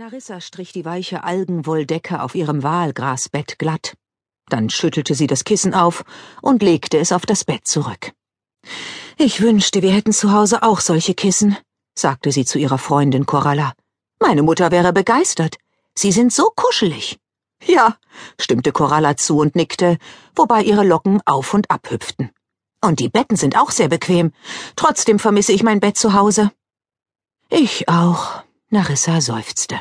Narissa strich die weiche Algenwolldecke auf ihrem Wahlgrasbett glatt. Dann schüttelte sie das Kissen auf und legte es auf das Bett zurück. Ich wünschte, wir hätten zu Hause auch solche Kissen, sagte sie zu ihrer Freundin Coralla. Meine Mutter wäre begeistert. Sie sind so kuschelig. Ja, stimmte Coralla zu und nickte, wobei ihre Locken auf und ab hüpften. Und die Betten sind auch sehr bequem. Trotzdem vermisse ich mein Bett zu Hause. Ich auch, Narissa seufzte.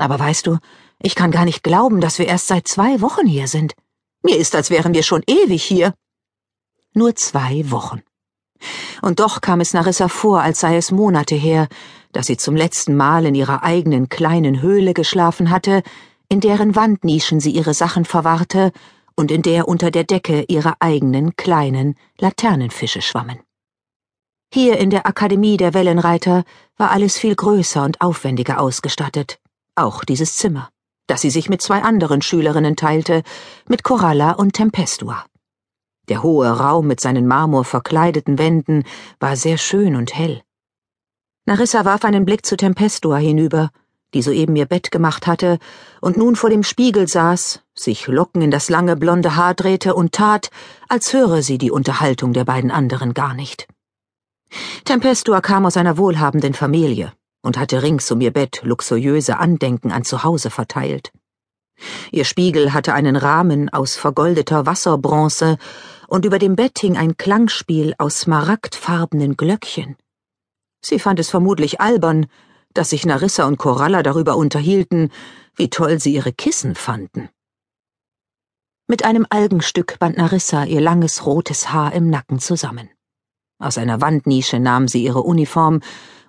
Aber weißt du, ich kann gar nicht glauben, dass wir erst seit zwei Wochen hier sind. Mir ist, als wären wir schon ewig hier. Nur zwei Wochen. Und doch kam es Narissa vor, als sei es Monate her, dass sie zum letzten Mal in ihrer eigenen kleinen Höhle geschlafen hatte, in deren Wandnischen sie ihre Sachen verwahrte und in der unter der Decke ihre eigenen kleinen Laternenfische schwammen. Hier in der Akademie der Wellenreiter war alles viel größer und aufwendiger ausgestattet, auch dieses Zimmer, das sie sich mit zwei anderen Schülerinnen teilte, mit Coralla und Tempestua. Der hohe Raum mit seinen marmorverkleideten Wänden war sehr schön und hell. Narissa warf einen Blick zu Tempestua hinüber, die soeben ihr Bett gemacht hatte und nun vor dem Spiegel saß, sich Locken in das lange blonde Haar drehte und tat, als höre sie die Unterhaltung der beiden anderen gar nicht. Tempestua kam aus einer wohlhabenden Familie und hatte rings um ihr Bett luxuriöse Andenken an Zuhause verteilt. Ihr Spiegel hatte einen Rahmen aus vergoldeter Wasserbronze und über dem Bett hing ein Klangspiel aus smaragdfarbenen Glöckchen. Sie fand es vermutlich albern, dass sich Narissa und Coralla darüber unterhielten, wie toll sie ihre Kissen fanden. Mit einem Algenstück band Narissa ihr langes rotes Haar im Nacken zusammen. Aus einer Wandnische nahm sie ihre Uniform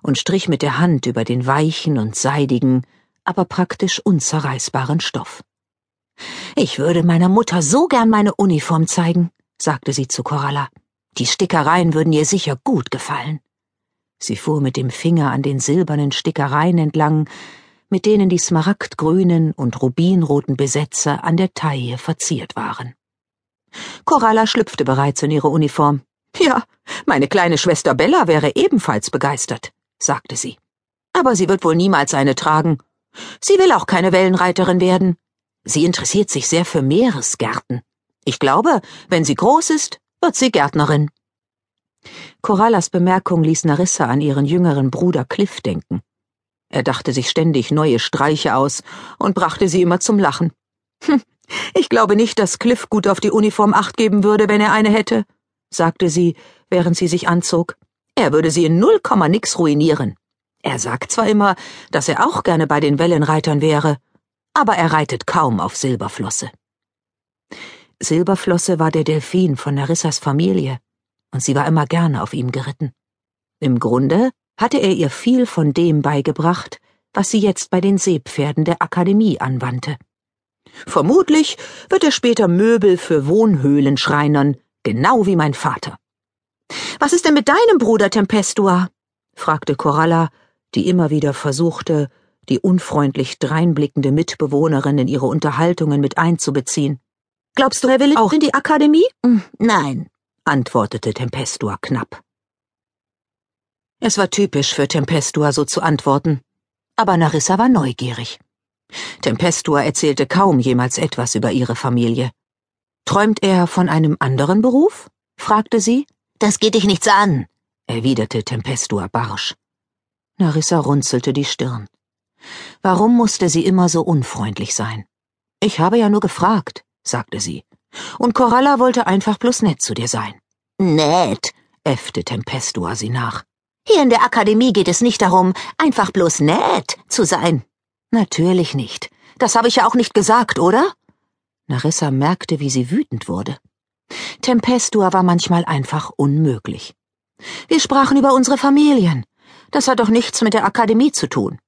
und strich mit der Hand über den weichen und seidigen, aber praktisch unzerreißbaren Stoff. Ich würde meiner Mutter so gern meine Uniform zeigen, sagte sie zu Coralla. Die Stickereien würden ihr sicher gut gefallen. Sie fuhr mit dem Finger an den silbernen Stickereien entlang, mit denen die smaragdgrünen und rubinroten Besetzer an der Taille verziert waren. Coralla schlüpfte bereits in ihre Uniform. Ja, meine kleine Schwester Bella wäre ebenfalls begeistert, sagte sie. Aber sie wird wohl niemals eine tragen. Sie will auch keine Wellenreiterin werden. Sie interessiert sich sehr für Meeresgärten. Ich glaube, wenn sie groß ist, wird sie Gärtnerin. Corallas Bemerkung ließ Narissa an ihren jüngeren Bruder Cliff denken. Er dachte sich ständig neue Streiche aus und brachte sie immer zum Lachen. Hm, ich glaube nicht, dass Cliff gut auf die Uniform acht geben würde, wenn er eine hätte, sagte sie, während sie sich anzog. Er würde sie in null Komma nix ruinieren. Er sagt zwar immer, dass er auch gerne bei den Wellenreitern wäre, aber er reitet kaum auf Silberflosse. Silberflosse war der Delfin von Narissas Familie, und sie war immer gerne auf ihm geritten. Im Grunde hatte er ihr viel von dem beigebracht, was sie jetzt bei den Seepferden der Akademie anwandte. Vermutlich wird er später Möbel für Wohnhöhlen schreinern, genau wie mein Vater. Was ist denn mit deinem Bruder Tempestua? fragte Coralla, die immer wieder versuchte, die unfreundlich dreinblickende Mitbewohnerin in ihre Unterhaltungen mit einzubeziehen. Glaubst du, er will auch in die Akademie? Hm, nein, antwortete Tempestua knapp. Es war typisch für Tempestua so zu antworten, aber Narissa war neugierig. Tempestua erzählte kaum jemals etwas über ihre Familie. Träumt er von einem anderen Beruf? fragte sie. Das geht dich nichts an, erwiderte Tempestua barsch. Narissa runzelte die Stirn. Warum musste sie immer so unfreundlich sein? Ich habe ja nur gefragt, sagte sie. Und Coralla wollte einfach bloß nett zu dir sein. Nett, äffte Tempestua sie nach. Hier in der Akademie geht es nicht darum, einfach bloß nett zu sein. Natürlich nicht. Das habe ich ja auch nicht gesagt, oder? Narissa merkte, wie sie wütend wurde. Tempestua war manchmal einfach unmöglich. Wir sprachen über unsere Familien. Das hat doch nichts mit der Akademie zu tun.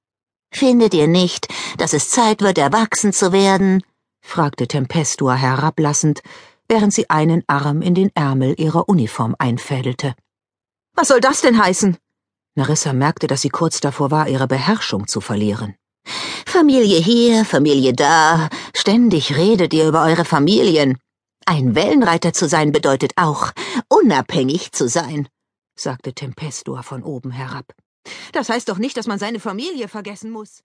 Findet ihr nicht, dass es Zeit wird, erwachsen zu werden? fragte Tempestua herablassend, während sie einen Arm in den Ärmel ihrer Uniform einfädelte. Was soll das denn heißen? Narissa merkte, dass sie kurz davor war, ihre Beherrschung zu verlieren. Familie hier, Familie da, ständig redet ihr über eure Familien. Ein Wellenreiter zu sein bedeutet auch, unabhängig zu sein, sagte Tempestua von oben herab. Das heißt doch nicht, dass man seine Familie vergessen muss.